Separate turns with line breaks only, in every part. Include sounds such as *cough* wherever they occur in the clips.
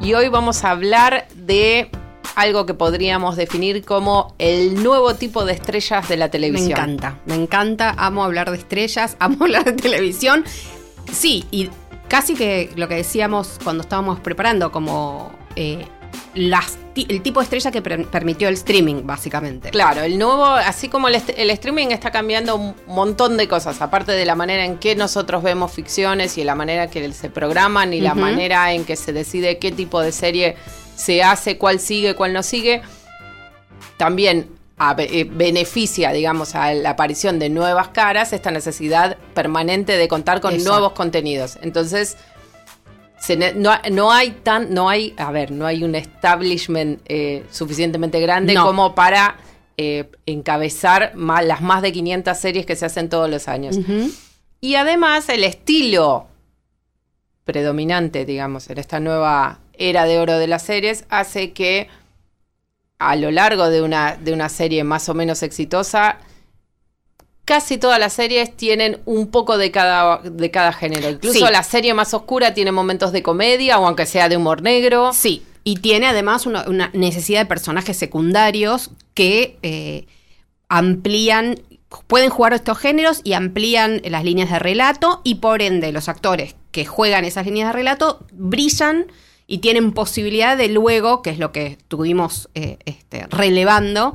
Y hoy vamos a hablar de algo que podríamos definir como el nuevo tipo de estrellas de la televisión.
Me encanta, me encanta, amo hablar de estrellas, *laughs* amo hablar de televisión. Sí, y casi que lo que decíamos cuando estábamos preparando, como eh, las, el tipo de estrella que permitió el streaming, básicamente.
Claro, el nuevo, así como el, el, streaming está cambiando un montón de cosas, aparte de la manera en que nosotros vemos ficciones y la manera que se programan y la manera en que se decide qué tipo de serie se hace, cuál sigue, cuál no sigue, también eh, beneficia, digamos, a la aparición de nuevas caras esta necesidad permanente de contar con nuevos contenidos. Entonces, no, hay tan, no hay, a ver, no hay un establishment eh, suficientemente grande como para eh, encabezar las más de 500 series que se hacen todos los años. Y además el estilo predominante, digamos, en esta nueva era de oro de las series, hace que a lo largo de una, de una serie más o menos exitosa, casi todas las series tienen un poco de cada, de cada género. Incluso la serie más oscura tiene momentos de comedia o aunque sea de humor negro.
Sí, y tiene además una, necesidad de personajes secundarios que eh, amplían, pueden jugar estos géneros y amplían las líneas de relato y por ende los actores que juegan esas líneas de relato brillan y tienen posibilidad de luego, que es lo que estuvimos eh, este, relevando,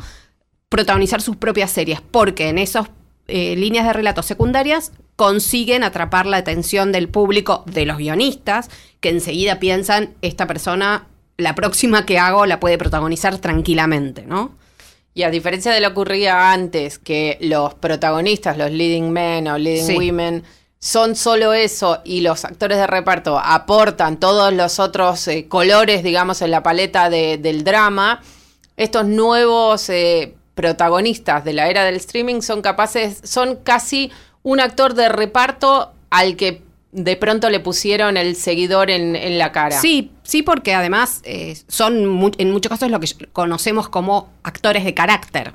protagonizar sus propias series, porque en esos eh, líneas de relatos secundarias consiguen atrapar la atención del público, de los guionistas, que enseguida piensan, esta persona, la próxima que hago, la puede protagonizar tranquilamente, ¿no?
Y a diferencia de lo que ocurría antes, que los protagonistas, los leading men o leading women, son solo eso y los actores de reparto aportan todos los otros eh, colores, digamos, en la paleta del drama, estos nuevos eh, protagonistas de la era del streaming son capaces, son casi un actor de reparto al que de pronto le pusieron el seguidor en, la cara.
Sí, sí, porque además eh, son en muchos casos lo que conocemos como actores de carácter.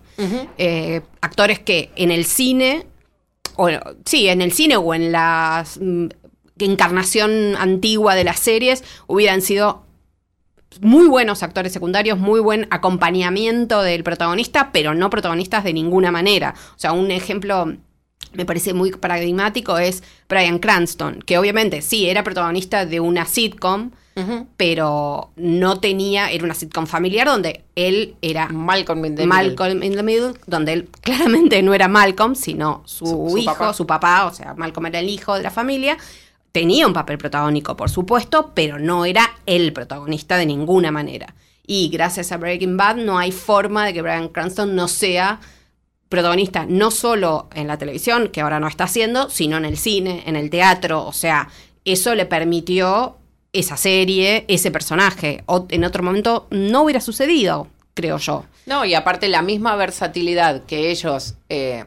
Eh, actores que en el cine, o sí, en el cine o en la mm, encarnación antigua de las series hubieran sido muy buenos actores secundarios, muy buen acompañamiento del protagonista, pero no protagonistas de ninguna manera. O sea, un ejemplo me parece muy paradigmático es Brian Cranston, que obviamente sí era protagonista de una sitcom, pero no tenía, era una sitcom familiar donde él era
Malcolm in the,
Malcolm in the Middle, donde él claramente no era Malcolm, sino su, hijo, su papá, o sea, Malcolm era el hijo de la familia, tenía un papel protagónico, por supuesto, pero no era el protagonista de ninguna manera. Y gracias a Breaking Bad no hay forma de que Brian Cranston no sea protagonista no solo en la televisión, que ahora no está haciendo, sino en el cine, en el teatro. O sea, eso le permitió esa serie, ese personaje. O en otro momento no hubiera sucedido, creo yo.
No, y aparte la misma versatilidad que ellos eh,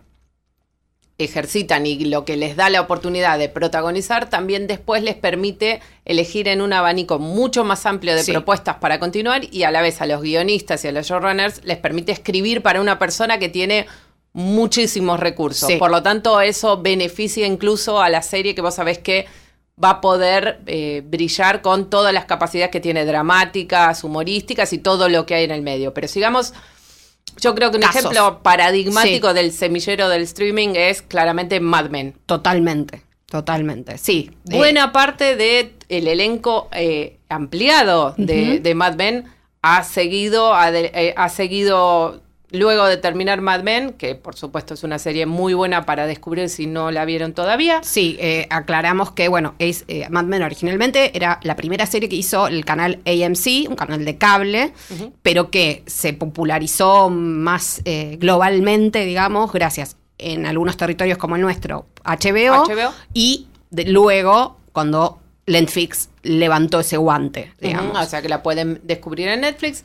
ejercitan y lo que les da la oportunidad de protagonizar, también después les permite elegir en un abanico mucho más amplio de propuestas para continuar y a la vez a los guionistas y a los showrunners les permite escribir para una persona que tiene muchísimos recursos. Por lo tanto, eso beneficia incluso a la serie que vos sabés que va a poder eh, brillar con todas las capacidades que tiene dramáticas, humorísticas y todo lo que hay en el medio. Pero sigamos yo creo que un ejemplo paradigmático del semillero del streaming es claramente Mad Men.
Totalmente, totalmente, sí.
Buena parte del el elenco eh, ampliado de, Mad Men ha seguido, eh, ha seguido Luego de terminar Mad Men, que por supuesto es una serie muy buena para descubrir si no la vieron todavía.
Sí, eh, aclaramos que, bueno, es eh, Mad Men originalmente era la primera serie que hizo el canal AMC, un canal de cable, pero que se popularizó más eh, globalmente, digamos, gracias en algunos territorios como el nuestro, HBO, y luego cuando Netflix levantó ese guante, digamos.
O sea que la pueden descubrir en Netflix.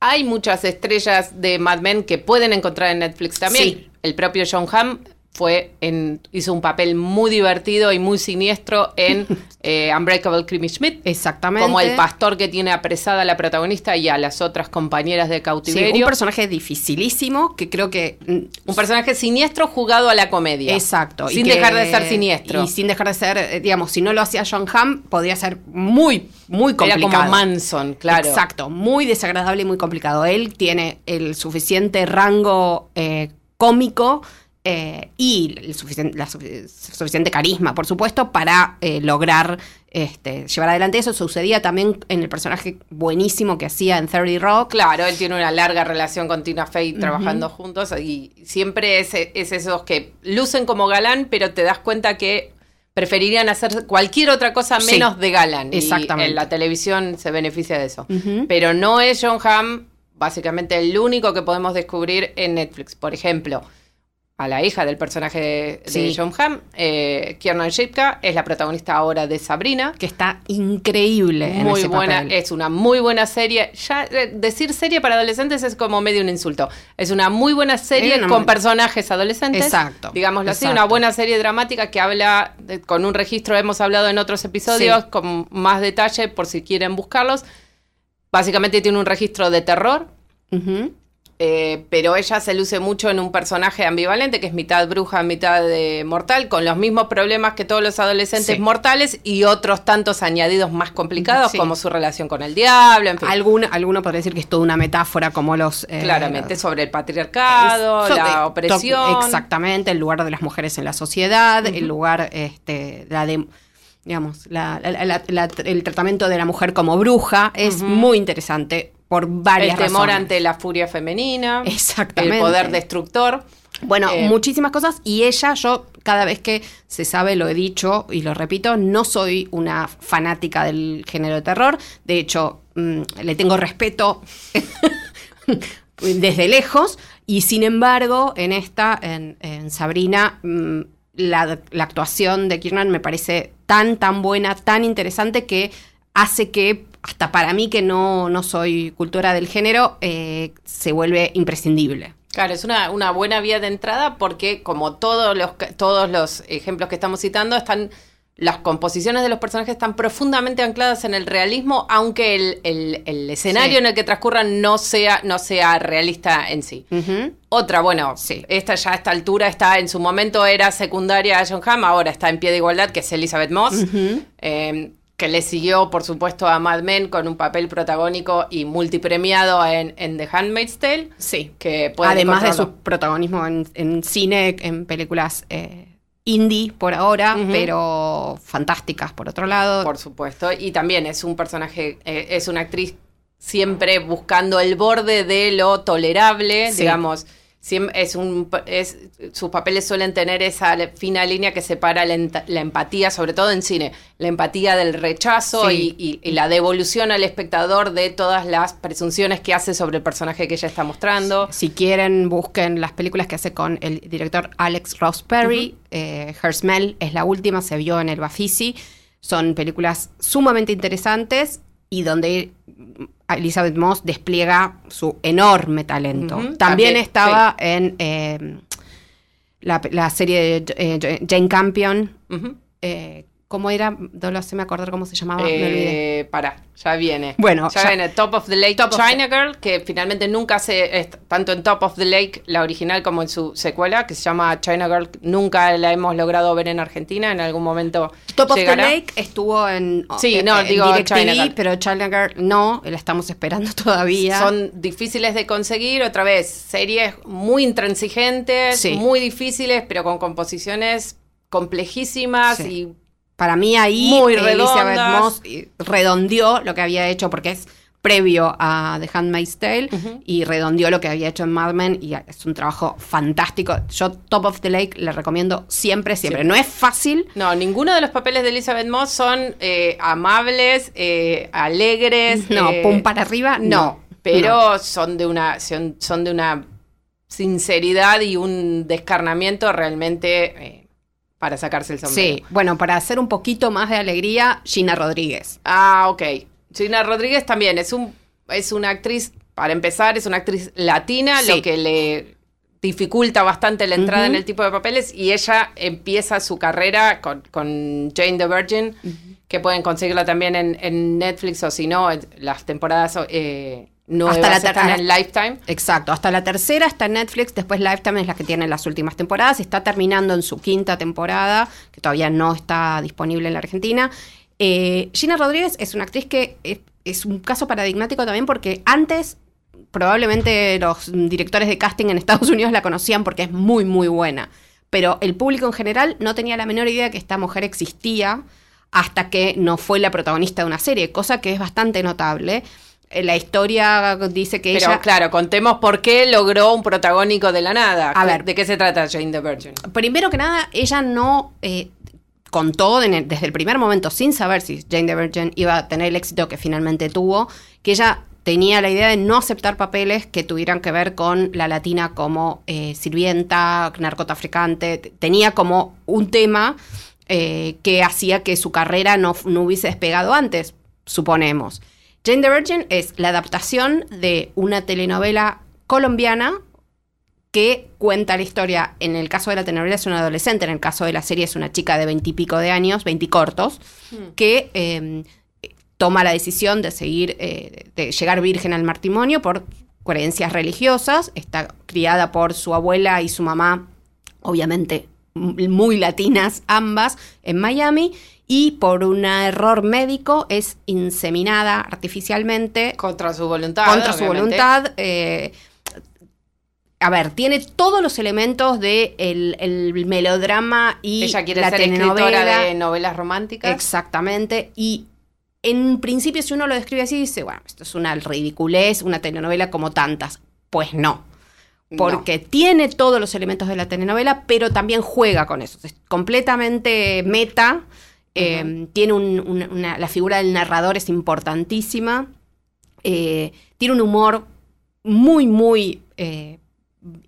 Hay muchas estrellas de Mad Men que pueden encontrar en Netflix también.
Sí.
El propio John Hamm fue en, hizo un papel muy divertido y muy siniestro en *laughs* eh, Unbreakable Kimmy Schmidt.
Exactamente.
Como el pastor que tiene apresada a la protagonista y a las otras compañeras de
Sí,
cautiverio.
un personaje dificilísimo que creo que mm,
Un personaje siniestro jugado a la comedia.
Exacto.
Sin
y que-
dejar de ser siniestro.
Y sin dejar de ser, eh, digamos, si no lo hacía John Hamm, podría ser muy, muy
Era
complicado.
como Manson, claro.
Exacto, muy desagradable y muy complicado. Él tiene el suficiente rango eh, cómico eh, y el suficien- la sufi- suficiente carisma, por supuesto, para eh, lograr este, llevar adelante eso. Sucedía también en el personaje buenísimo que hacía en 30 Rock.
Claro, él tiene una larga relación con Tina Fey trabajando juntos y siempre es, es esos que lucen como galán, pero te das cuenta que preferirían hacer cualquier otra cosa
Sí,
menos de galán.
exactamente.
Y en la televisión se beneficia de eso. Pero no es John Hamm, básicamente el único que podemos descubrir en Netflix. Por ejemplo, a la hija del personaje de, de
Sí.
John Hamm, eh, Kiernan Shipka, es la protagonista ahora de Sabrina.
Que está increíble en
Muy
ese
buena,
papel.
es una muy buena serie. Ya eh, decir serie para adolescentes es como medio un insulto. Es una muy buena serie
una
con
muy-
personajes adolescentes.
Exacto,
Digámoslo así, una buena serie dramática que habla de- con un registro, hemos hablado en otros episodios,
Sí.
con más detalle por si quieren buscarlos. Básicamente tiene un registro de terror. Eh, pero ella se luce mucho en un personaje ambivalente que es mitad bruja, mitad eh, mortal, con los mismos problemas que todos los adolescentes
Sí.
mortales y otros tantos añadidos más complicados,
Sí.
como su relación con el diablo, en fin.
Alguno podría decir que es toda una metáfora como los... eh,
Claramente, sobre el patriarcado,
So- eh,
la opresión.
Exactamente, el lugar de las mujeres en la sociedad, el lugar, este, la de, digamos, la- la- la- la- el tratamiento de la mujer como bruja es muy interesante por
El
varias
temor
razones.
ante la furia femenina.
Exactamente.
El poder destructor.
Bueno,
Eh,
muchísimas cosas y ella, yo cada vez que se sabe, lo he dicho y lo repito, no soy una fanática del género de terror. De hecho, mm, le tengo respeto *laughs* desde lejos y sin embargo, en esta, en, en Sabrina, mm, la, la actuación de Kiernan me parece tan, tan buena, tan interesante que hace que, hasta para mí que no, no soy cultora del género, eh, se vuelve imprescindible.
Claro, es una, una buena vía de entrada porque como todos los, todos los ejemplos que estamos citando, están las composiciones de los personajes están profundamente ancladas en el realismo, aunque el, el- el escenario
Sí.
en el que transcurran no sea, no sea realista en sí. Otra, bueno,
Sí.
esta ya a esta altura está, en su momento era secundaria a John Hamm, ahora está en pie de igualdad, que es Elizabeth Moss, eh, que le siguió, por supuesto, a Mad Men con un papel protagónico y multipremiado en, en The Handmaid's Tale.
Sí.
Que
Además de su protagonismo en, en cine, en películas eh, indie por ahora, pero fantásticas por otro lado.
Por supuesto. Y también es un personaje, eh, es una actriz siempre buscando el borde de lo tolerable,
Sí.
digamos. Es un, es, sus papeles suelen tener esa fina línea que separa la, la empatía, sobre todo en cine, la empatía del rechazo
Sí.
y, y- y la devolución al espectador de todas las presunciones que hace sobre el personaje que ella está mostrando.
Si quieren, busquen las películas que hace con el director Alex Ross Perry. Eh, Her Smell es la última, se vio en el Bafisi. Son películas sumamente interesantes y donde Elizabeth Moss despliega su enorme talento. También,
también,
estaba en eh, la, la serie de eh, Jane Campion. Eh, ¿Cómo era? No lo sé, me acordar cómo se llamaba. me olvidé.
Eh, para, ya viene.
Bueno,
ya,
ya-
viene Top of the Lake
Top of
China Girl, que finalmente nunca se, tanto en Top of the Lake, la original, como en su secuela, que se llama China Girl, nunca la hemos logrado ver en Argentina, en algún momento
Top of the. Lake estuvo en,
Sí,
en-
no,
en
digo
DirecTV,
China Girl.
pero China Girl no, la estamos esperando *laughs* todavía.
Son difíciles de conseguir, otra vez, series muy intransigentes,
Sí.
muy difíciles, pero con composiciones complejísimas
Sí.
y
Para mí ahí
Muy
Elizabeth. Moss eh, redondeó lo que había hecho porque es previo a The Handmaid's Tale y redondeó lo que había hecho en Mad Men y es un trabajo fantástico. Yo Top of the Lake le recomiendo siempre, siempre. No es fácil,
No, ninguno de los papeles de Elizabeth Moss son eh, amables, eh, alegres.
no,
eh,
pum para arriba,
no,
no.
pero son de una son, son de una sinceridad y un descarnamiento realmente eh, para sacarse el sombrero.
Sí, bueno, para hacer un poquito más de alegría, Gina Rodríguez.
Ah, ok. Gina Rodríguez también es un es una actriz, para empezar, es una actriz latina,
Sí.
lo que le dificulta bastante la entrada en el tipo de papeles y ella empieza su carrera con, con Jane the Virgin, que pueden conseguirla también en, en Netflix o si no, las temporadas eh, nuevas
Hasta la tercera.
en Lifetime.
Exacto, hasta la tercera está en Netflix, después Lifetime es la que tiene las últimas temporadas, está terminando en su quinta temporada, que todavía no está disponible en la Argentina. Eh, Gina Rodríguez es una actriz que es, es un caso paradigmático también porque antes probablemente los directores de casting en Estados Unidos la conocían porque es muy, muy buena, pero el público en general no tenía la menor idea que esta mujer existía hasta que no fue la protagonista de una serie, cosa que es bastante notable. Eh, La historia dice que
Pero
ella...
claro, contemos por qué logró un protagónico de la nada.
A
¿Qué-
ver.
¿De qué se trata Jane the Virgin?
Primero que nada, ella no eh, contó desde el primer momento, sin saber si Jane the Virgin iba a tener el éxito que finalmente tuvo, que ella tenía la idea de no aceptar papeles que tuvieran que ver con la latina como eh, sirvienta, narcotraficante. Tenía como un tema eh, que hacía que su carrera no, no hubiese despegado antes, suponemos. Jane the Virgin es la adaptación de una telenovela colombiana que cuenta la historia. En el caso de la telenovela es una adolescente, en el caso de la serie es una chica de veintipico de años, veinticortos, que eh, toma la decisión de seguir, eh, de llegar virgen al matrimonio por creencias religiosas. Está criada por su abuela y su mamá, obviamente muy latinas ambas, en Miami. Y por un error médico es inseminada artificialmente
Contra su voluntad.
contra su voluntad. eh, a ver, tiene todos los elementos de el, el melodrama y
Ella quiere
la
ser
telenovela.
escritora de novelas románticas.
Exactamente. Y en principio, si uno lo describe así, dice, bueno, esto es una ridiculez, una telenovela como tantas. Pues no. Porque tiene todos los elementos de la telenovela, pero también juega con eso. Es completamente meta. Eh, Tiene un- una- una- la figura del narrador es importantísima. eh, tiene un humor muy, muy eh,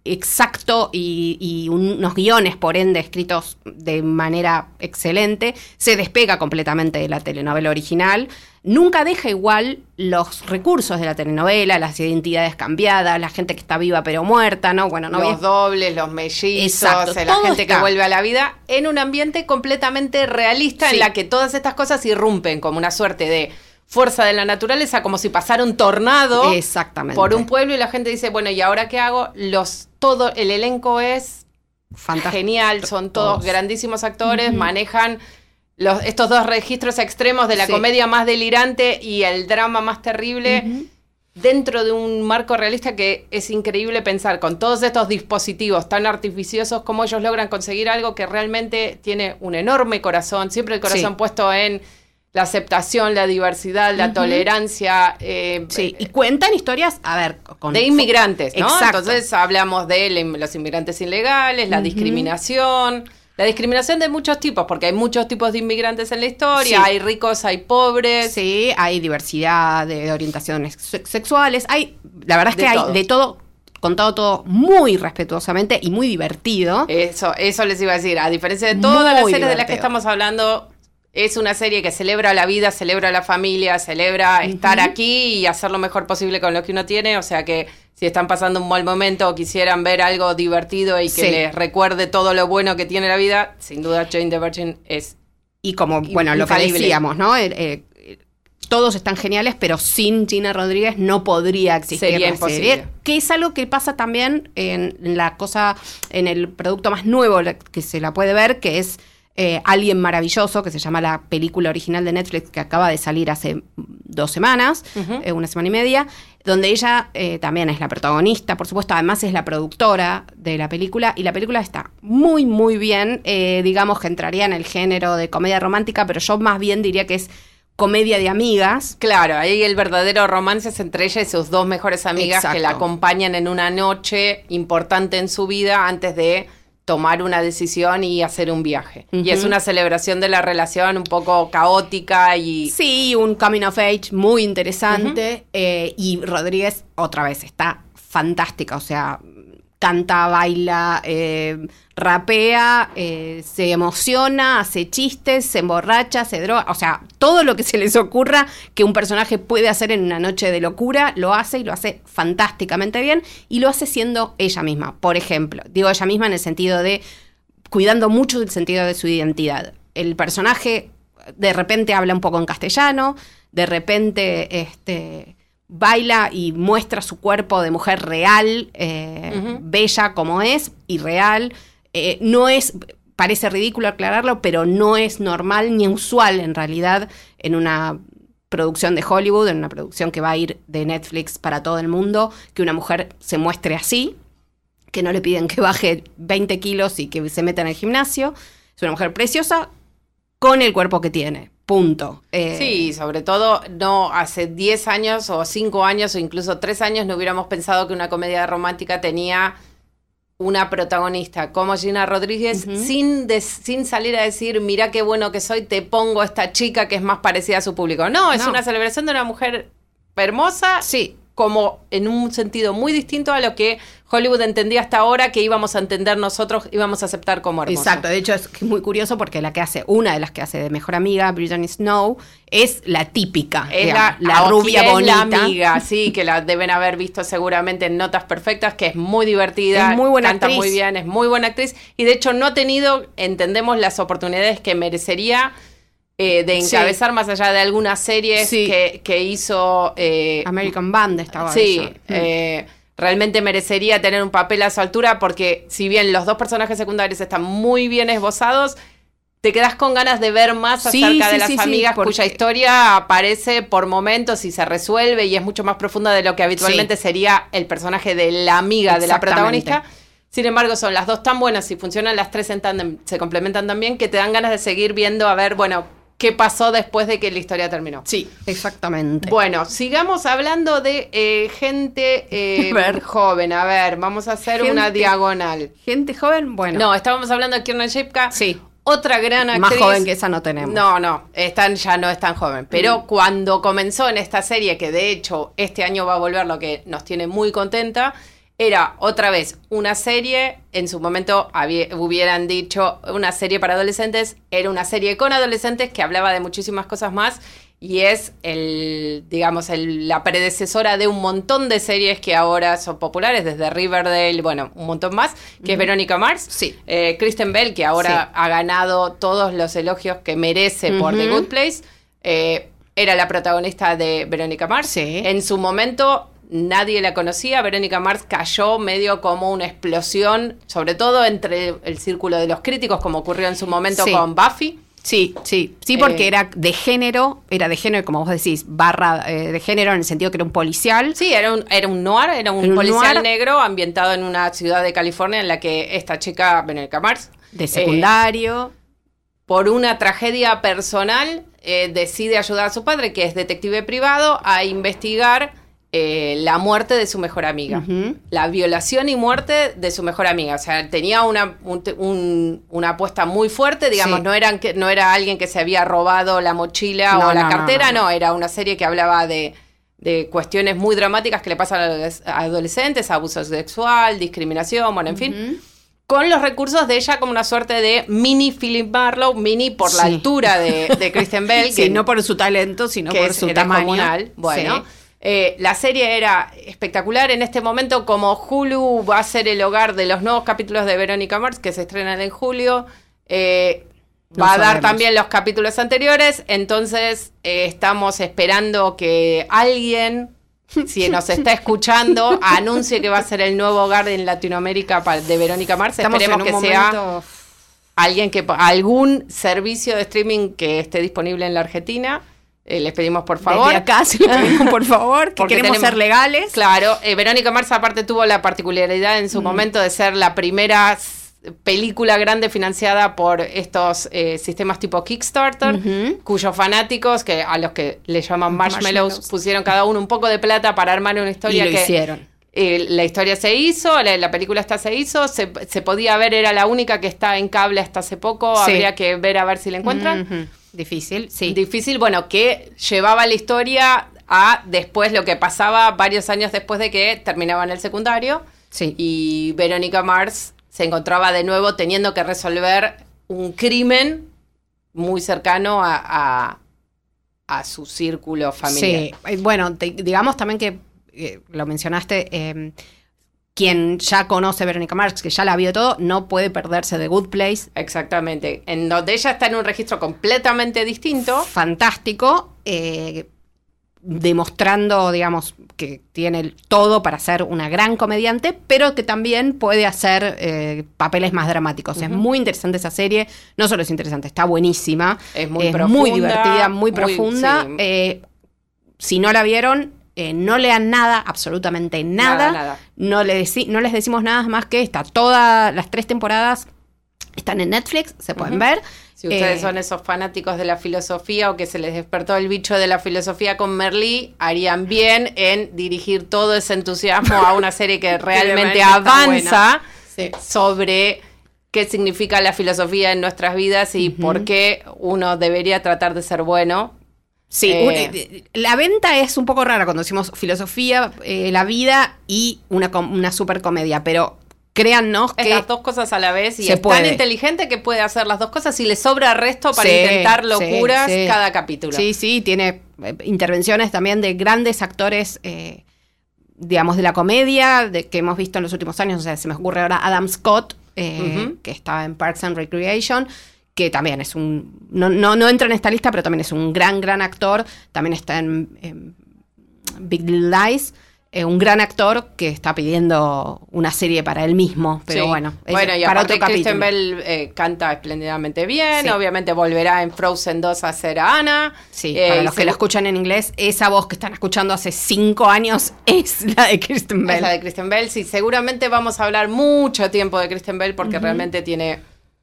exacto y, y unos guiones, por ende, escritos de manera excelente. Se despega completamente de la telenovela original. Nunca deja igual los recursos de la telenovela, las identidades cambiadas, la gente que está viva pero muerta, ¿no? Bueno, no
los
había-
dobles, los mellizos,
Exacto,
eh, la gente
está.
que vuelve a la vida, en un ambiente completamente realista
Sí.
en la que todas estas cosas irrumpen como una suerte de fuerza de la naturaleza, como si pasara un tornado
Exactamente.
por un pueblo y la gente dice, bueno, ¿y ahora qué hago? Los todo el elenco es
Fantástico.
genial, son todos,
Todos.
grandísimos actores, manejan los, estos dos registros extremos de la
Sí.
comedia más delirante y el drama más terrible dentro de un marco realista que es increíble pensar con todos estos dispositivos tan artificiosos cómo ellos logran conseguir algo que realmente tiene un enorme corazón, siempre el corazón
Sí.
puesto en la aceptación, la diversidad, la tolerancia. eh,
Sí, y cuentan historias, a ver, con
de inmigrantes, ¿no?
Exacto.
Entonces hablamos de los inmigrantes ilegales, la discriminación, la discriminación de muchos tipos, porque hay muchos tipos de inmigrantes en la historia,
Sí.
hay ricos, hay pobres.
Sí, hay diversidad de orientaciones se- sexuales. Hay, la verdad es
De
que
todo.
hay de todo, contado todo muy respetuosamente y muy divertido.
Eso, eso les iba a decir. A diferencia de todas las series de las que estamos hablando, es una serie que celebra la vida, celebra la familia, celebra estar aquí y hacer lo mejor posible con lo que uno tiene. O sea que si están pasando un mal momento o quisieran ver algo divertido y que
Sí.
les recuerde todo lo bueno que tiene la vida, sin duda Jane the Virgin es
Y como, bueno, lo que decíamos, ¿no? Eh, eh, todos están geniales, pero sin Gina Rodríguez no podría existir
Sería
la
imposible.
serie. Que es algo que pasa también en la cosa, en el producto más nuevo que se la puede ver, que es eh, Alguien Maravilloso, que se llama la película original de Netflix que acaba de salir hace dos semanas, eh, una semana y media, donde ella eh, también es la protagonista, por supuesto, además es la productora de la película, y la película está muy, muy bien, digamos que entraría en el género de comedia romántica, pero yo más bien diría que es comedia de amigas.
Claro, ahí el verdadero romance es entre ella y sus dos mejores amigas que la acompañan en una noche importante en su vida antes de tomar una decisión y hacer un viaje. Y es una celebración de la relación un poco caótica y...
Sí, un coming of age muy interesante, eh, y Rodríguez otra vez está fantástica, o sea, canta, baila, eh, rapea, eh, se emociona, hace chistes, se emborracha, se droga, o sea, todo lo que se les ocurra que un personaje puede hacer en una noche de locura, lo hace y lo hace fantásticamente bien y lo hace siendo ella misma. Por ejemplo, digo ella misma en el sentido de cuidando mucho del sentido de su identidad. El personaje de repente habla un poco en castellano, de repente este, baila y muestra su cuerpo de mujer real, eh, bella como es y real. Eh, no es, parece ridículo aclararlo, pero no es normal ni usual en realidad en una producción de Hollywood, en una producción que va a ir de Netflix para todo el mundo, que una mujer se muestre así, que no le piden que baje 20 kilos y que se meta en el gimnasio. Es una mujer preciosa con el cuerpo que tiene. Punto.
Eh, sí, sobre todo no hace 10 años o 5 años o incluso 3 años no hubiéramos pensado que una comedia romántica tenía una protagonista como Gina Rodríguez sin, sin salir a decir, mira qué bueno que soy, te pongo esta chica que es más parecida a su público. No, es una celebración de una mujer hermosa.
Sí.
Como en un sentido muy distinto a lo que Hollywood entendía hasta ahora que íbamos a entender nosotros, íbamos a aceptar como hermoso.
Exacto, de hecho es muy curioso porque la que hace, una de las que hace de mejor amiga, Brittany Snow, es la típica,
es la, rubia bonita. la amiga, *laughs* sí, que la deben haber visto seguramente en Notas Perfectas, que es muy divertida,
es muy buena
canta muy bien, es muy buena actriz y de hecho no ha tenido, entendemos las oportunidades que merecería eh, de encabezar más allá de algunas series que, hizo
eh, American Band estaba
sí, eh, realmente merecería tener un papel a su altura porque si bien los dos personajes secundarios están muy bien esbozados, te quedas con ganas de ver más acerca de las amigas cuya historia aparece por momentos y se resuelve y es mucho más profunda de lo que habitualmente sería el personaje de la amiga de la protagonista. Sin embargo, son las dos tan buenas y funcionan las tres en tándem, se complementan tan bien que te dan ganas de seguir viendo a ver, bueno, qué pasó después de que la historia terminó.
Sí, exactamente.
Bueno, sigamos hablando de eh, gente eh, *laughs* joven. A ver, vamos a hacer una diagonal.
Gente joven, bueno.
No, estábamos hablando de Kiernan Shipka.
Sí.
Otra gran actriz.
Más joven que esa no tenemos.
No, no, están, ya no es tan joven. Pero mm. cuando comenzó en esta serie, que de hecho este año va a volver, lo que nos tiene muy contenta, era otra vez una serie, en su momento hubieran dicho una serie para adolescentes, era una serie con adolescentes que hablaba de muchísimas cosas más y es el, digamos, la predecesora de un montón de series que ahora son populares, desde Riverdale, bueno, un montón más, que es Verónica Mars.
Sí.
Eh, Kristen Bell, que ahora ha ganado todos los elogios que merece por The Good Place. Eh, era la protagonista de Verónica Mars.
Sí.
En su momento nadie la conocía. Verónica Mars cayó medio como una explosión, sobre todo entre el círculo de los críticos, como ocurrió en su momento con Buffy.
Sí, sí, sí, porque eh, era de género, era de género, como vos decís, barra eh, de género en el sentido que era un policial.
Sí, era un, era un noir, era un, policial negro ambientado en una ciudad de California en la que esta chica, Verónica Mars,
de secundario,
eh, por una tragedia personal, decide ayudar a su padre, que es detective privado, a investigar eh, la muerte de su mejor amiga. La violación y muerte de su mejor amiga. O sea, tenía una, una apuesta muy fuerte, digamos, no, eran que, no era alguien que se había robado la mochila o la cartera, no, era una serie que hablaba de, cuestiones muy dramáticas que le pasan a los adolescentes, abuso sexual, discriminación, bueno, en fin. Con los recursos de ella como una suerte de mini Philip Marlowe, mini por la altura de, Kristen Bell. *laughs*
que no por su talento, sino por su tamaño.
Bueno. Eh, la serie era espectacular en este momento, como Hulu va a ser el hogar de los nuevos capítulos de Verónica Mars, que se estrenan en julio. Eh, va a dar también los capítulos anteriores, entonces eh, estamos esperando que alguien, si nos *laughs* está escuchando, anuncie que va a ser el nuevo hogar en Latinoamérica de Verónica Mars. Esperemos que sea alguien que algún servicio de streaming que esté disponible en la Argentina. Eh, les pedimos por favor.
Desde acá, si pedimos por favor, que *laughs* queremos ser legales.
Claro, eh, Verónica Mars aparte tuvo la particularidad en su mm. momento de ser la primera película grande financiada por estos eh, sistemas tipo Kickstarter, cuyos fanáticos, que a los que le llaman marshmallows, pusieron cada uno un poco de plata para armar una historia
y lo hicieron.
la historia se hizo, la, película está se hizo, se, podía ver, era la única que está en cable hasta hace poco, habría que ver a ver si la encuentran.
Difícil, sí.
Difícil, bueno, que llevaba la historia a después lo que pasaba varios años después de que terminaban el secundario.
Sí.
Y Verónica Mars se encontraba de nuevo teniendo que resolver un crimen muy cercano a, a- a su círculo familiar.
Sí, bueno, te- digamos también que, eh, lo mencionaste, eh, quien ya conoce a Verónica Marx, que ya la vio todo, no puede perderse de Good Place.
Exactamente. En donde ella está en un registro completamente distinto.
Fantástico, eh, demostrando, digamos, que tiene todo para ser una gran comediante, pero que también puede hacer eh, papeles más dramáticos. Es muy interesante esa serie, no solo es interesante, está buenísima.
Es muy profunda,
divertida, muy
muy-
profunda.
sí.
Eh, si no la vieron, eh, no lean nada, absolutamente nada.
Nada, nada.
No, le no les decimos nada más que está todas las tres temporadas están en Netflix, se pueden ver.
Si ustedes
Eh,
son esos fanáticos de la filosofía o que se les despertó el bicho de la filosofía con Merlí, harían bien en dirigir todo ese entusiasmo a una serie que *laughs* realmente avanza
Sí.
sobre qué significa la filosofía en nuestras vidas y por qué uno debería tratar de ser bueno.
Sí,
Eh,
un- eh, la venta es un poco rara cuando decimos filosofía, eh, la vida y una, una super comedia, pero créannos
Es
que
las dos cosas a la vez y
se
es
puede.
tan inteligente que puede hacer las dos cosas y le sobra resto para
Sí,
intentar locuras
sí.
cada capítulo.
Sí, sí, tiene intervenciones también de grandes actores, eh, digamos, de la comedia de, que hemos visto en los últimos años. O sea, se me ocurre ahora Adam Scott, eh, que está en Parks and Recreation, que también es un. No, no, no entra en esta lista, pero también es un gran, gran actor. También está en, en Big Little Lies. eh, un gran actor que está pidiendo una serie para él mismo, pero
Sí.
bueno, es
bueno, y
para otro
Kristen
capítulo.
Bell eh, canta espléndidamente bien,
Sí.
obviamente volverá en Frozen 2 a ser a Ana.
Sí,
Eh,
para los que lo escuchan en inglés, esa voz que están escuchando hace cinco años *laughs* es la de Kristen Bell.
Es la de Kristen Bell, sí, seguramente vamos a hablar mucho tiempo de Kristen Bell porque realmente tiene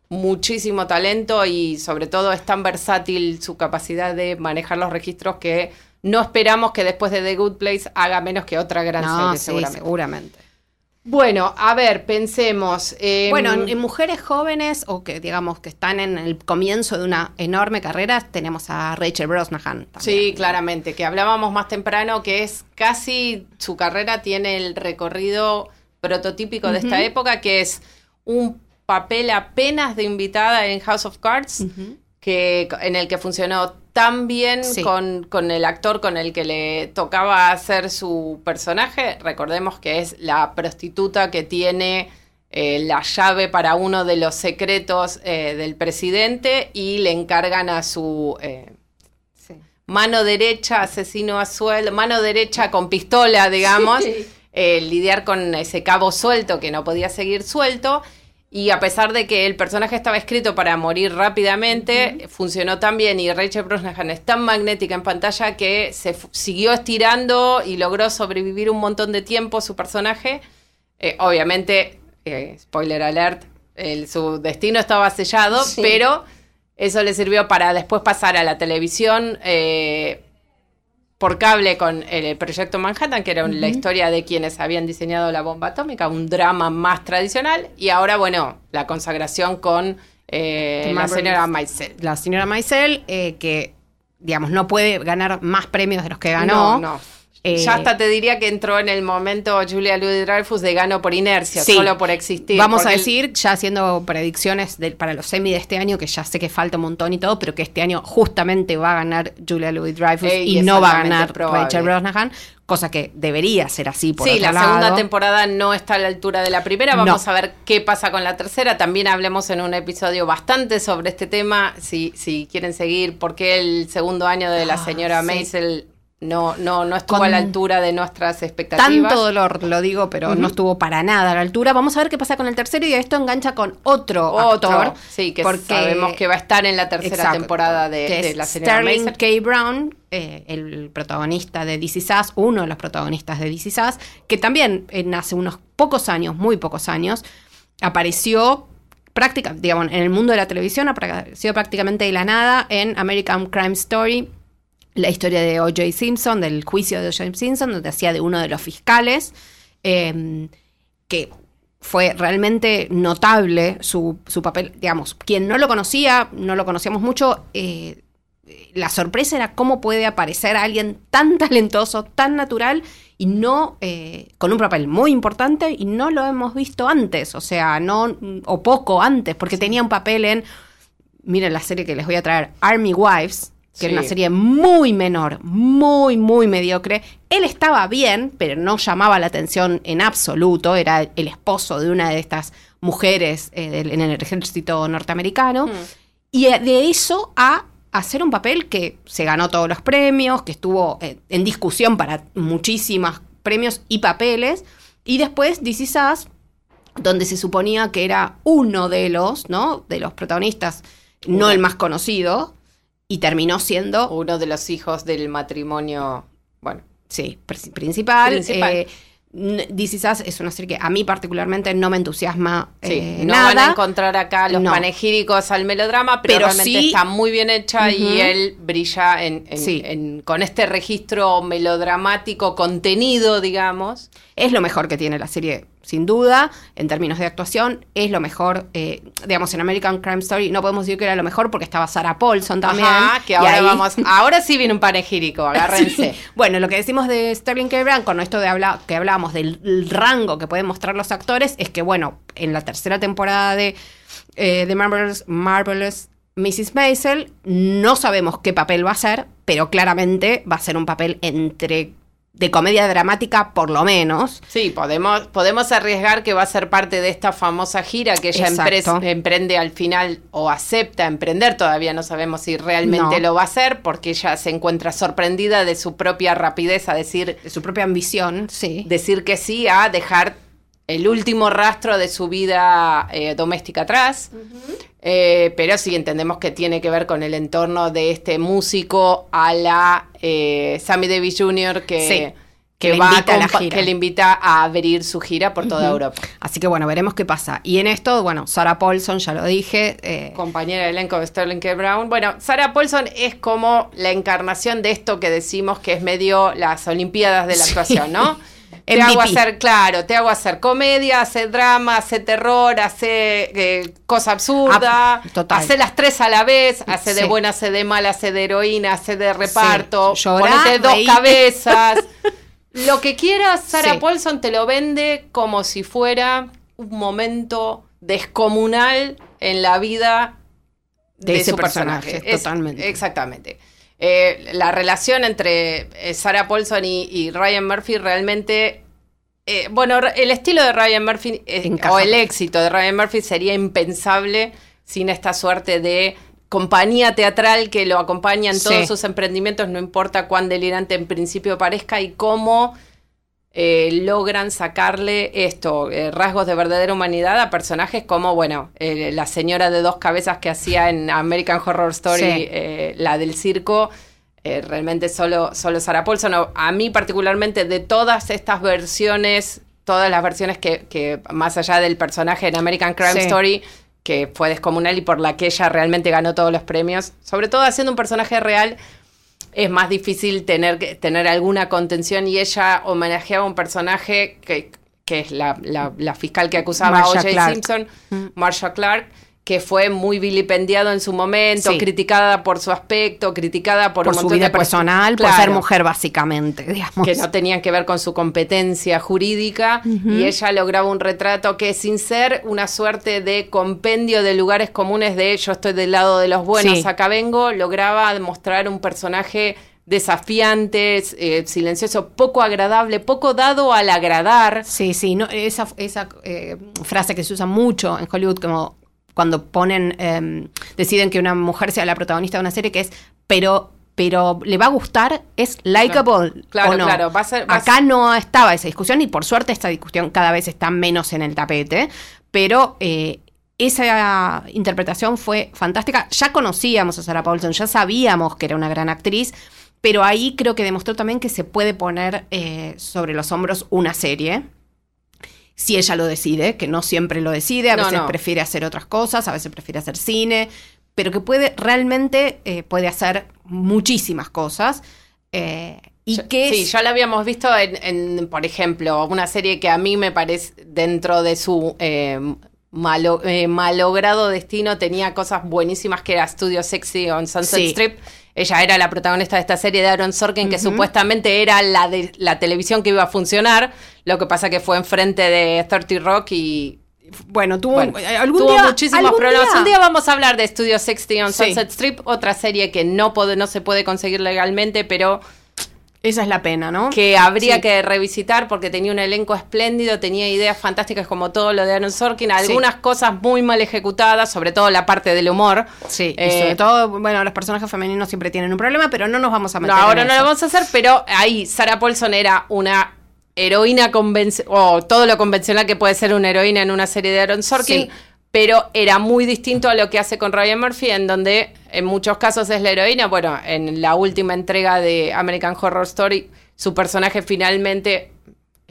muchísimo talento y sobre todo es tan versátil su capacidad de manejar los registros que no esperamos que después de The Good Place haga menos que otra gran
No,
serie
sí,
seguramente.
seguramente.
Bueno, a ver, pensemos. em,
Bueno, en, en mujeres jóvenes o que digamos que están en el comienzo de una enorme carrera, tenemos a Rachel Brosnahan. también.
Sí, claramente, que hablábamos más temprano, que es casi su carrera tiene el recorrido prototípico de esta época, que es un papel apenas de invitada en House of Cards, que, en el que funcionó tan bien
Sí.
con, con el actor con el que le tocaba hacer su personaje. Recordemos que es la prostituta que tiene eh, la llave para uno de los secretos eh, del presidente y le encargan a su... eh,
Sí.
mano derecha, asesino a sueldo, mano derecha con pistola, digamos,
Sí.
eh, lidiar con ese cabo suelto que no podía seguir suelto. Y a pesar de que el personaje estaba escrito para morir rápidamente, funcionó tan bien y Rachel Brosnahan es tan magnética en pantalla que se siguió estirando y logró sobrevivir un montón de tiempo su personaje. Eh, obviamente, eh, spoiler alert, el- su destino estaba sellado,
Sí.
pero eso le sirvió para después pasar a la televisión eh, por cable con el proyecto Manhattan, que era la historia de quienes habían diseñado la bomba atómica, un drama más tradicional, y ahora, bueno, la consagración con eh, la señora Maisel.
La señora Maisel, eh, que digamos no puede ganar más premios de los que ganó.
No, no.
Eh,
ya hasta te diría que entró en el momento Julia Louis Dreyfus de gano por inercia,
Sí.
solo por existir.
Vamos a
porque el-
decir, ya haciendo predicciones para los semi de este año, que ya sé que falta un montón y todo, pero que este año justamente va a ganar Julia Louis Dreyfus
Eh, y
no va a ganar. Rachel Brosnahan, cosa que debería ser así por
sí,
otro
la segunda temporada no está a la altura de la primera. Vamos
No.
a ver qué pasa con la tercera. También hablemos en un episodio bastante sobre este tema. Si, si quieren seguir, por qué el segundo año de la
Ah,
señora
sí.
Maisel no, no, no estuvo a la altura de nuestras expectativas.
Tanto dolor, lo digo, pero no estuvo para nada a la altura. Vamos a ver qué pasa con el tercero y esto engancha con otro,
Otro,
actor.
sí, que
porque-
sabemos que va a estar en la tercera
Exacto,
temporada de,
que
de la señora
Sterling. K. Brown, eh, el protagonista de DC Sass, uno de los protagonistas de DC Sass, que también en hace unos pocos años, muy pocos años, apareció práctica, digamos, en el mundo de la televisión, apareció prácticamente de la nada en American Crime Story, la historia de O.J. Simpson, del juicio de O.J. Simpson, donde hacía de uno de los fiscales, eh, que fue realmente notable su, su papel. Digamos, quien no lo conocía, no lo conocíamos mucho, eh, la sorpresa era cómo puede aparecer alguien tan talentoso, tan natural y no, eh, con un papel muy importante y no lo hemos visto antes, o sea, no, o poco antes, porque tenía un papel en, miren la serie que les voy a traer, Army Wives, que era una serie muy menor, muy, muy mediocre. Él estaba bien, pero no llamaba la atención en absoluto. Era el esposo de una de estas mujeres eh, del- en el ejército norteamericano. Y eh, de eso a hacer un papel que se ganó todos los premios, que estuvo eh, en discusión para muchísimos premios y papeles. Y después Is Us, donde se suponía que era uno de los, ¿no? De los protagonistas, no el más conocido, y terminó siendo,
Uno de los hijos del matrimonio, bueno,
sí, pr- principal.
Principal.
Eh, n- This Is Us es una serie que a mí particularmente no me entusiasma
sí,
eh,
no
nada.
van a encontrar acá los
No.
panegíricos al melodrama, pero,
Pero
realmente
sí-
está muy bien hecha y él brilla en, en-
Sí.
en- con este registro melodramático contenido, digamos.
Es lo mejor que tiene la serie, sin duda, en términos de actuación. Es lo mejor, eh, digamos, en American Crime Story. No podemos decir que era lo mejor porque estaba Sarah Paulson también.
Ajá, que ahora
ahí-
vamos, *laughs* ahora sí viene un panegírico, agárrense.
Sí. Bueno, lo que decimos de Sterling K. Brown, con esto de habla, que hablábamos del el rango que pueden mostrar los actores, es que, bueno, en la tercera temporada de, eh, de Marvelous, Marvelous Mrs. Maisel, no sabemos qué papel va a ser, pero claramente va a ser un papel entre de comedia dramática, por lo menos.
Sí, podemos, podemos arriesgar que va a ser parte de esta famosa gira que ella emprende al final o acepta emprender. Todavía no sabemos si realmente
No.
lo va a hacer porque ella se encuentra sorprendida de su propia rapidez a decir,
De su propia ambición, sí.
decir que sí a dejar el último rastro de su vida eh, doméstica atrás. Eh, pero sí entendemos que tiene que ver con el entorno de este músico a la eh, Sammy Davis Jr. que,
Sí,
que, va
invita a la gira.
que le invita a abrir su gira por toda. Europa.
Así que bueno, veremos qué pasa. Y en esto, bueno, Sarah Paulson, ya lo dije. eh,
Compañera de elenco de Sterling K. Brown. Bueno, Sarah Paulson es como la encarnación de esto que decimos que es medio las Olimpiadas de la
Sí.
actuación, ¿no? *laughs* Te hago hacer, claro, te hago hacer comedia, hacer drama, hacer terror, hacer eh, cosa absurda,
Ah, total.
hacer las tres a la vez, hace de
Sí.
buena, hace de mala, hace de heroína, hace de reparto, ponete dos cabezas. *laughs* Lo que quieras, Sarah
Sí.
Paulson te lo vende como si fuera un momento descomunal en la vida
De
de,
ese
su personaje.
personaje,
Es-
totalmente.
Exactamente. Eh, la relación entre eh, Sarah Paulson y, y Ryan Murphy realmente... eh, bueno, el estilo de Ryan Murphy eh, o el éxito de Ryan Murphy sería impensable sin esta suerte de compañía teatral que lo acompaña en todos
Sí.
sus emprendimientos, no importa cuán delirante en principio parezca y cómo eh, logran sacarle esto, eh, rasgos de verdadera humanidad a personajes como, bueno, eh, la señora de dos cabezas que hacía en American Horror Story,
Sí.
la del circo, realmente solo, solo Sarah Paulson. A mí particularmente de todas estas versiones, todas las versiones que, que más allá del personaje en American Crime
Sí.
Story, que fue descomunal y por la que ella realmente ganó todos los premios, sobre todo haciendo un personaje real, es más difícil tener, tener alguna contención y ella homenajeaba a un personaje que, que es la, la- la fiscal que acusaba a O.J. Simpson, Marsha Clark, que fue muy vilipendiado en su momento,
Sí.
criticada por su aspecto, criticada por,
por
un
su vida
de
personal, por ser mujer, básicamente, digamos.
que no tenían que ver con su competencia jurídica y ella lograba un retrato que sin ser una suerte de compendio de lugares comunes de yo estoy del lado de los buenos,
Sí.
acá vengo, lograba demostrar un personaje desafiante, eh, silencioso, poco agradable, poco dado al agradar.
Sí, sí, no, esa, esa eh, frase que se usa mucho en Hollywood, como cuando ponen, eh, deciden que una mujer sea la protagonista de una serie, que es, pero, pero le va a gustar, es likable.
Claro,
o no.
claro, va a ser- va a
Acá no estaba esa discusión y por suerte esta discusión cada vez está menos en el tapete, pero eh, esa interpretación fue fantástica. Ya conocíamos a Sarah Paulson, ya sabíamos que era una gran actriz, pero ahí creo que demostró también que se puede poner eh, sobre los hombros una serie. Si ella lo decide, que no siempre lo decide, a
No,
veces
no.
prefiere hacer otras cosas, a veces prefiere hacer cine, pero que puede realmente eh, puede hacer muchísimas cosas. eh, y que
Sí,
es-
ya la habíamos visto en, en, por ejemplo, una serie que a mí me parece dentro de su eh, malo- eh, malogrado destino tenía cosas buenísimas que era Studio Sexy on Sunset
Sí.
Strip. Ella era la protagonista de esta serie de Aaron Sorkin, que supuestamente era la de la televisión que iba a funcionar. Lo que pasa que fue enfrente de 30 Rock y
Bueno, tuvo,
bueno,
algún
tuvo
día-
muchísimos
algún
problemas.
día-
Un día vamos a hablar de Studio 60 on
Sí.
Sunset Strip, otra serie que no, puede, no se puede conseguir legalmente, pero
Esa es la pena, ¿no?
que habría
Sí.
que revisitar porque tenía un elenco espléndido, tenía ideas fantásticas como todo lo de Aaron Sorkin, algunas cosas muy mal ejecutadas, sobre todo la parte del humor.
Sí, y
Eh,
sobre todo, bueno, los personajes femeninos siempre tienen un problema, pero no nos vamos a
No,
meter
ahora
en
no
eso.
lo vamos a hacer, pero ahí Sarah Paulson era una heroína convencional, o todo lo convencional que puede ser una heroína en una serie de Aaron Sorkin,
Sí.
Pero era muy distinto a lo que hace con Ryan Murphy, en donde en muchos casos es la heroína. Bueno, en la última entrega de American Horror Story, su personaje finalmente,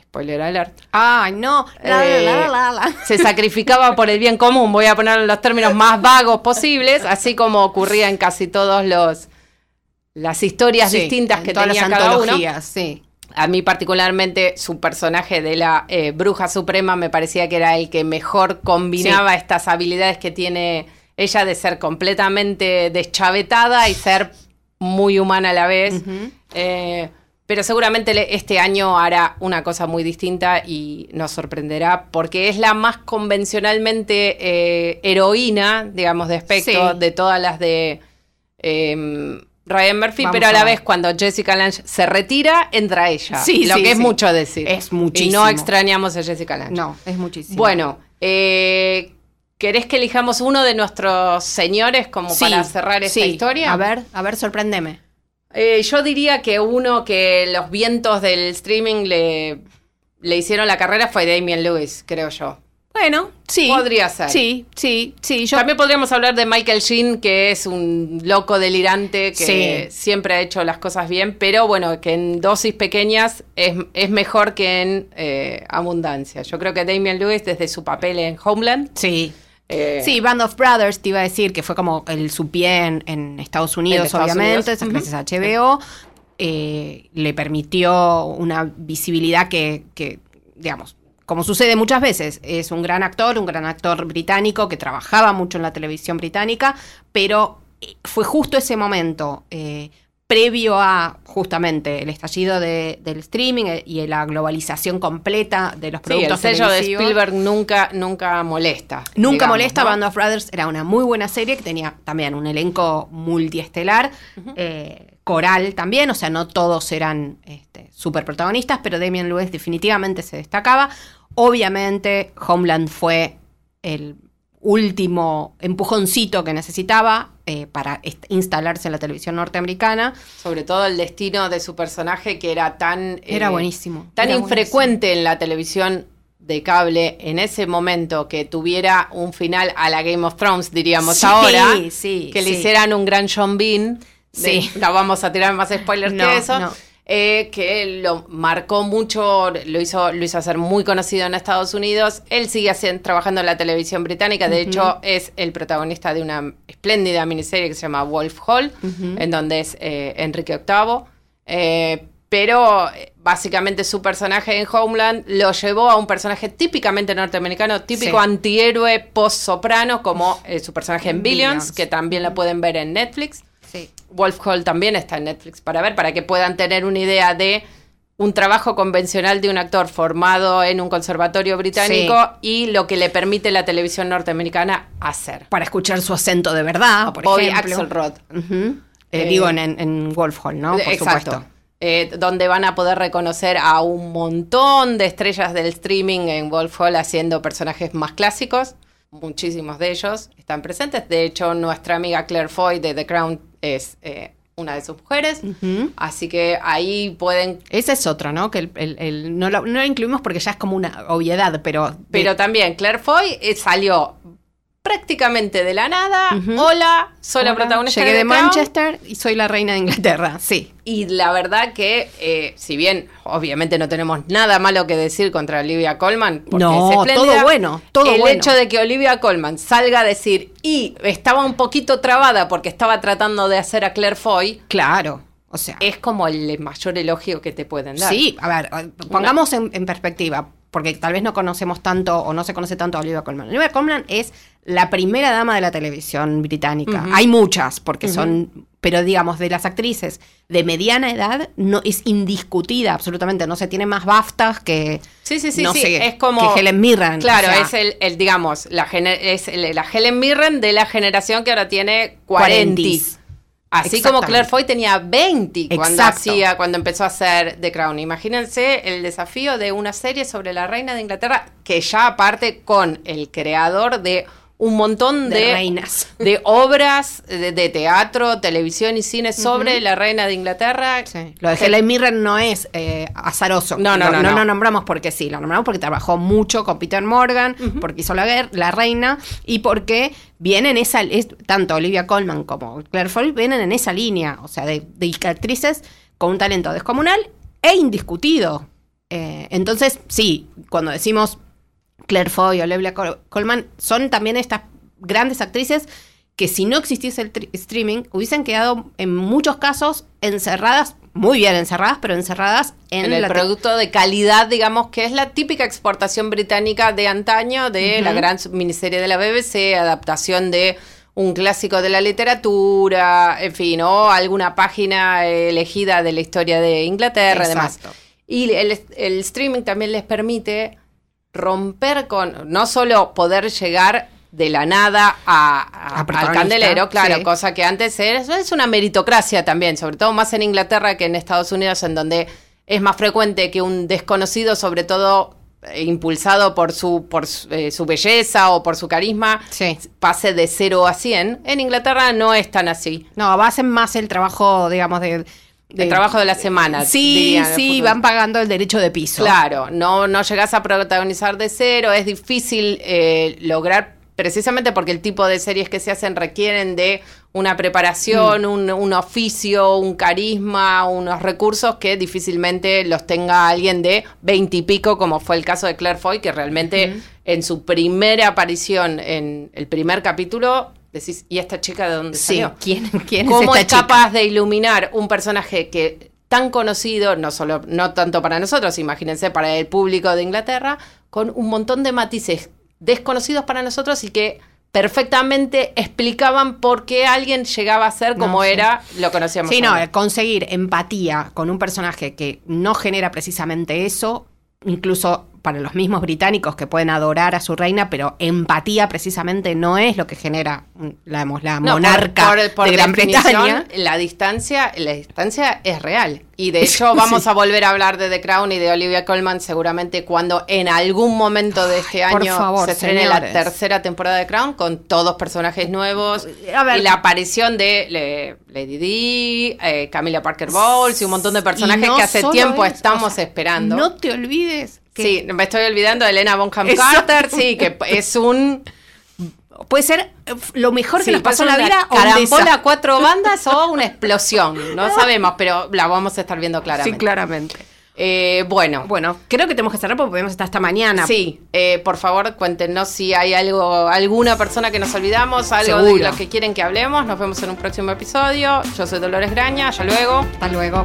spoiler alert,
Ay, no. La,
eh,
la, la,
se sacrificaba por el bien común, voy a poner los términos más vagos posibles, así como ocurría en casi todos los las historias
Sí,
distintas
en
que tenía cada uno.
sí.
A mí particularmente su personaje de la eh, bruja suprema me parecía que era el que mejor combinaba estas habilidades que tiene ella de ser completamente deschavetada y ser muy humana a la vez. Eh, pero seguramente este año hará una cosa muy distinta y nos sorprenderá porque es la más convencionalmente eh, heroína, digamos, de aspecto
Sí.
de todas las de eh, Ryan Murphy,
Vamos
pero a la vez cuando Jessica Lange se retira, entra ella.
Sí,
lo
sí,
que es
sí.
mucho decir.
Es
Y
muchísimo.
no extrañamos a Jessica Lange.
No, es muchísimo.
Bueno, eh, ¿querés que elijamos uno de nuestros señores como
Sí,
para cerrar esta
sí.
historia?
A ver, a ver, sorpréndeme.
Eh, yo diría que uno que los vientos del streaming le, le hicieron la carrera fue Damien Lewis, creo yo.
Bueno, sí.
Podría ser.
Sí, sí, sí. Yo
También podríamos hablar de Michael Sheen, que es un loco delirante que
Sí.
siempre ha hecho las cosas bien, pero bueno, que en dosis pequeñas es, es mejor que en eh, abundancia. Yo creo que Damien Lewis, desde su papel en Homeland,
Sí.
eh,
Sí, Band of Brothers te iba a decir que fue como el su pie en, en Estados Unidos, obviamente,
Unidos,
gracias a HBO. eh, le permitió una visibilidad que, que, digamos, como sucede muchas veces, es un gran actor, un gran actor británico que trabajaba mucho en la televisión británica, pero eh, fue justo ese momento. eh, previo a justamente el estallido de- del streaming eh, y la globalización completa de los
sí, el
productos
sello de. Spielberg nunca, nunca molesta.
Nunca
digamos,
molesta,
¿no?
Band of Brothers era una muy buena serie que tenía también un elenco multiestelar, eh, coral también, o sea, no todos eran este, super protagonistas, pero Damien Lewis definitivamente se destacaba. Obviamente, Homeland fue el último empujoncito que necesitaba eh, para instalarse en la televisión norteamericana.
Sobre todo el destino de su personaje que era tan...
Era
eh,
buenísimo.
Tan
era
infrecuente en la televisión de cable en ese momento que tuviera un final a la Game of Thrones, diríamos
Sí,
ahora,
sí,
que le hicieran un gran John Bean. de-
Sí.
no vamos a tirar más spoilers
No,
que eso.
no.
Eh, que lo marcó mucho, lo hizo, lo hizo hacer muy conocido en Estados Unidos. Él sigue haciendo- trabajando en la televisión británica. De hecho, es el protagonista de una espléndida miniserie que se llama Wolf Hall, en donde es eh, Enrique VIII. Eh, pero básicamente su personaje en Homeland lo llevó a un personaje típicamente norteamericano, típico
Sí.
antihéroe post-soprano, como eh, su personaje en
En
Billions,
Billions.
que también la pueden ver en Netflix. Wolf Hall también está en Netflix para ver, para que puedan tener una idea de un trabajo convencional de un actor formado en un conservatorio británico y lo que le permite la televisión norteamericana hacer.
Para escuchar su acento de verdad, por
Bobby
ejemplo.
Axelrod.
Ujú. Eh,
Eh,
digo, en Wolf Hall, ¿no? Por
Exacto.
supuesto.
Eh, donde van a poder reconocer a un montón de estrellas del streaming en Wolf Hall haciendo personajes más clásicos. Muchísimos de ellos están presentes. De hecho, nuestra amiga Claire Foy de The Crown es eh, una de sus mujeres. Así que ahí pueden
Ese es otro, ¿no? Que el, el- el- no, lo, no lo incluimos porque ya es como una obviedad, pero...
Pero también Claire Foy eh, salió prácticamente de la nada. Hola, soy la protagonista
Llegué
de,
de. Manchester y soy la reina de Inglaterra, sí.
Y la verdad que, eh, si bien obviamente no tenemos nada malo que decir contra Olivia Colman, porque
No,
es
todo bueno, todo
el
bueno.
hecho de que Olivia Colman salga a decir, y estaba un poquito trabada porque estaba tratando de hacer a Claire Foy,
Claro, o sea...
es como el mayor elogio que te pueden dar.
Sí, a ver, pongamos en, en perspectiva. Porque tal vez no conocemos tanto o no se conoce tanto a Olivia Colman. Olivia Colman es la primera dama de la televisión británica. Hay muchas, porque son, pero digamos, de las actrices de mediana edad, no es indiscutida absolutamente. No se tiene más BAFTAs que.
Sí, sí, sí,
no
sí,
sé,
es como-
que Helen Mirren.
Claro,
o sea,
es el, el, digamos, la, es el- la Helen Mirren de la generación que ahora tiene 40.
Cuarentis.
Así como. Claire Foy tenía 20 cuando hacía, cuando empezó a hacer The Crown. Imagínense el desafío de una serie sobre la reina de Inglaterra, que ya aparte con el creador de un montón
de
de,
reinas. *laughs*
de obras de, de teatro, televisión y cine sobre la reina de Inglaterra.
Sí. Lo de Helen Mirren no es eh, azaroso.
No, no, no,
no.
no.
lo nombramos porque sí, lo nombramos porque trabajó mucho con Peter Morgan, porque hizo la reina y porque vienen esa, es, tanto Olivia Colman como Claire Foy vienen en esa línea, o sea, de, de actrices con un talento descomunal e indiscutido. Eh, entonces, sí, cuando decimos Claire Foy o Olivia Col- Colman, son también estas grandes actrices que si no existiese el streaming, hubiesen quedado en muchos casos encerradas, muy bien encerradas, pero encerradas en,
en el producto de calidad, digamos, que es la típica exportación británica de antaño de la gran miniserie de la BBC, adaptación de un clásico de la literatura, en fin, o alguna página elegida de la historia de Inglaterra y demás.
Exacto.
Y el, el streaming también les permite romper con, no solo poder llegar de la nada a, a-
A
al candelero, claro,
sí.
cosa que antes era, es una meritocracia también, sobre todo más en Inglaterra que en Estados Unidos, en donde es más frecuente que un desconocido, sobre todo eh, impulsado por su por su, eh, su belleza o por su carisma,
Sí.
pase de 0 a 100. En Inglaterra no es tan así.
No, hacen más el trabajo, digamos, de...
El trabajo de la semana.
Sí, sí, van pagando el derecho de piso.
Claro, no, no llegas a protagonizar de cero, es difícil eh, lograr, precisamente porque el tipo de series que se hacen requieren de una preparación,
Mm.
un, un oficio, un carisma, unos recursos que difícilmente los tenga alguien de veintipico, como fue el caso de Claire Foy, que realmente en su primera aparición en el primer capítulo decís, ¿y esta chica de dónde
Sí,
salió?
¿quién, quién
¿Cómo
es
es
esta chica?
capaz de iluminar un personaje que tan conocido, no solo, no tanto para nosotros, imagínense para el público de Inglaterra, con un montón de matices desconocidos para nosotros y que perfectamente explicaban por qué alguien llegaba a ser como
No, sí.
era, lo conocíamos.
Sí, no,
ahora.
conseguir empatía con un personaje que no genera precisamente eso, incluso para los mismos británicos que pueden adorar a su reina, pero empatía precisamente no es lo que genera mm, la, la
No, por-
monarca
por- por
de Gran Bretaña.
La distancia, la distancia es real. Y de *laughs* hecho vamos
Sí.
a volver a hablar de The Crown y de Olivia Colman seguramente cuando en algún momento de este
Ay,
año
favor,
se estrene la tercera temporada de Crown con todos personajes nuevos
A ver.
y la aparición de Lady Di, eh, Camila Parker Bowles y un montón de personajes
no
que hace tiempo
eso,
estamos
o sea,
esperando.
No te olvides que
Sí, me estoy olvidando de Elena Bonham. Carter, sí, *laughs* que es un
puede ser eh, lo mejor
Sí,
que nos pasó en la vida
carambola
desastre.
cuatro *laughs* bandas o una explosión. No *laughs* sabemos, pero la vamos a estar viendo claramente.
Sí, claramente.
Eh, bueno,
Bueno, creo que tenemos que cerrar porque podemos estar hasta mañana.
sí, eh, por favor cuéntenos si hay algo, alguna persona que nos olvidamos, algo
Seguro.
de lo que quieren que hablemos. Nos vemos en un próximo episodio. Yo soy Dolores Graña, hasta luego.
Hasta luego.